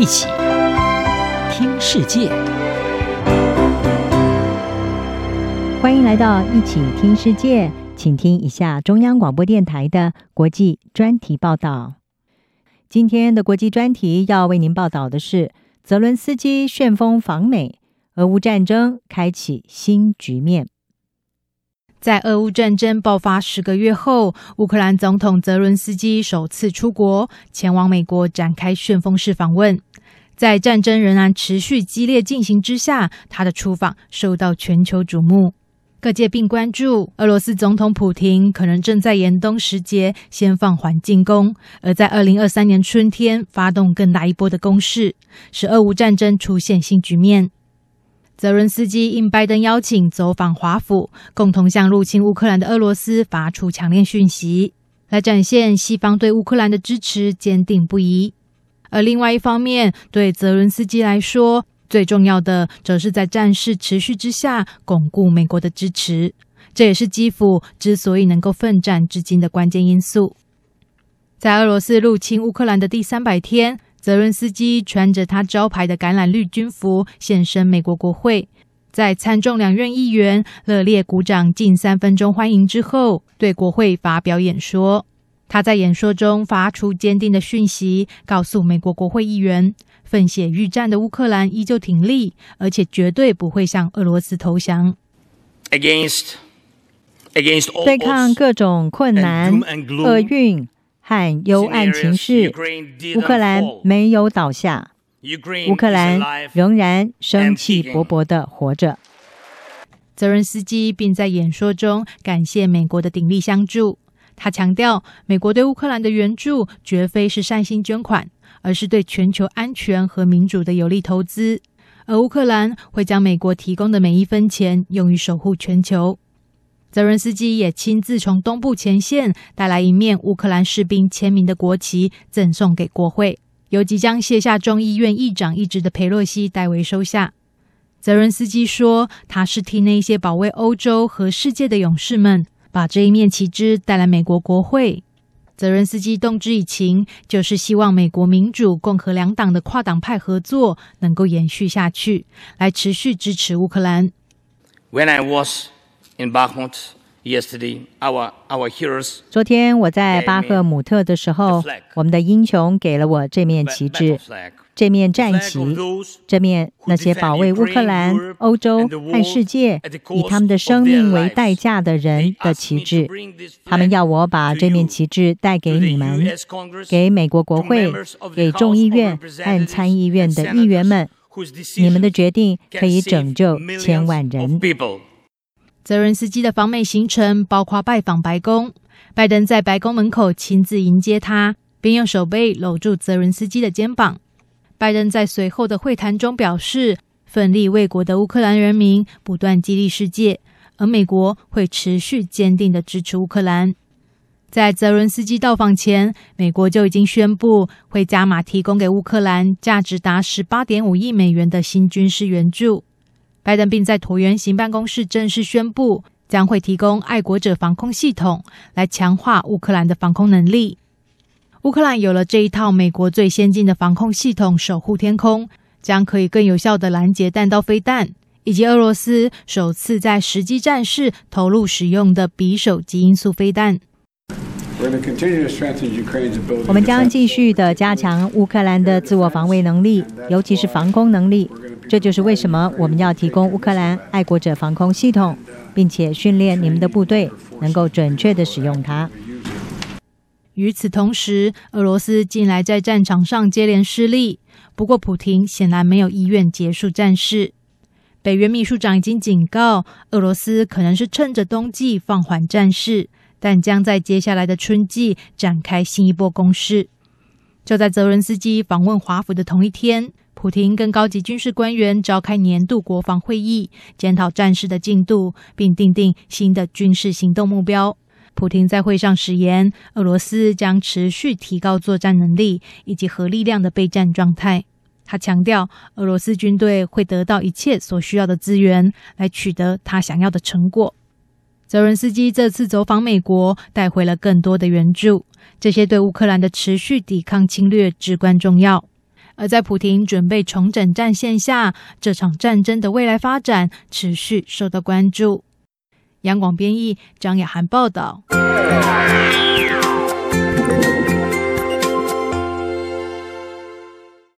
一起听世界，欢迎来到一起听世界，请听一下中央广播电台的国际专题报道。今天的国际专题要为您报道的是：泽伦斯基旋风访美，俄乌战争开启新局面。在俄乌战争爆发十个月后，乌克兰总统泽伦斯基首次出国，前往美国展开旋风式访问。在战争仍然持续激烈进行之下，他的出访受到全球瞩目。各界并关注俄罗斯总统普亭可能正在严冬时节先放缓进攻，而在二零二三年春天发动更大一波的攻势，使俄乌战争出现新局面。泽伦斯基应拜登邀请走访华府，共同向入侵乌克兰的俄罗斯发出强烈讯息，来展现西方对乌克兰的支持坚定不移。而另外一方面，对泽伦斯基来说，最重要的则是在战事持续之下巩固美国的支持，这也是基辅之所以能够奋战至今的关键因素。在俄罗斯入侵乌克兰的第三百天。泽伦斯基穿着他招牌的橄榄绿军服现身美国国会，在参众两院议员热烈鼓掌近三分钟欢迎之后，对国会发表演说。他在演说中发出坚定的讯息，告诉美国国会议员，奋血欲战的乌克兰依旧挺立，而且绝对不会向俄罗斯投降。Against, against 对抗各种困难、厄运。和幽暗情势，乌克兰没有倒下，乌克兰仍然生气勃勃地活着。泽伦斯基并在演说中感谢美国的鼎力相助。他强调，美国对乌克兰的援助绝非是善心捐款，而是对全球安全和民主的有力投资。而乌克兰会将美国提供的每一分钱用于守护全球。泽伦斯基也亲自从东部前线带来一面乌克兰士兵签名的国旗，赠送给国会，由即将卸下众议院议长一职的佩洛西代为收下。泽伦斯基说：“他是替那些保卫欧洲和世界的勇士们，把这一面旗帜带来美国国会。”泽伦斯基动之以情，就是希望美国民主、共和两党的跨党派合作能够延续下去，来持续支持乌克兰。When I was In Bakhmut yesterday, our our heroes. 昨天我在巴赫姆特的时候，我们的英雄给了我这面旗帜，这面战旗，这面那些保卫乌克兰、欧洲和世界以他们的生命为代价的人的旗帜。他们要我把这面旗帜带给你们，给美国国会，给众议院和参议院的议员们。你们的决定可以拯救千万人。泽伦斯基的访美行程包括拜访白宫，拜登在白宫门口亲自迎接他，并用手背搂住泽伦斯基的肩膀。拜登在随后的会谈中表示，奋力为国的乌克兰人民不断激励世界，而美国会持续坚定地支持乌克兰。在泽伦斯基到访前，美国就已经宣布会加码提供给乌克兰价值达十八点五亿美元的新军事援助。拜登并在椭圆形办公室正式宣布，将会提供爱国者防空系统，来强化乌克兰的防空能力。乌克兰有了这一套美国最先进的防空系统，守护天空，将可以更有效地拦截弹道飞弹，以及俄罗斯首次在实际战事投入使用的匕首级音速飞弹。我们将继续的加强乌克兰的自我防卫能力，尤其是防空能力。这就是为什么我们要提供乌克兰爱国者防空系统，并且训练你们的部队能够准确地使用它。与此同时，俄罗斯近来在战场上接连失利。不过，普廷显然没有意愿结束战事。北约秘书长已经警告，俄罗斯可能是趁着冬季放缓战事，但将在接下来的春季展开新一波攻势。就在泽伦斯基访问华府的同一天。普亭跟高级军事官员召开年度国防会议，检讨战事的进度，并订定新的军事行动目标。普亭在会上誓言，俄罗斯将持续提高作战能力以及核力量的备战状态。他强调，俄罗斯军队会得到一切所需要的资源，来取得他想要的成果。泽伦斯基这次走访美国，带回了更多的援助，这些对乌克兰的持续抵抗侵略至关重要。而在普京准备重整战线下，这场战争的未来发展持续受到关注。杨广编译张雅涵报道。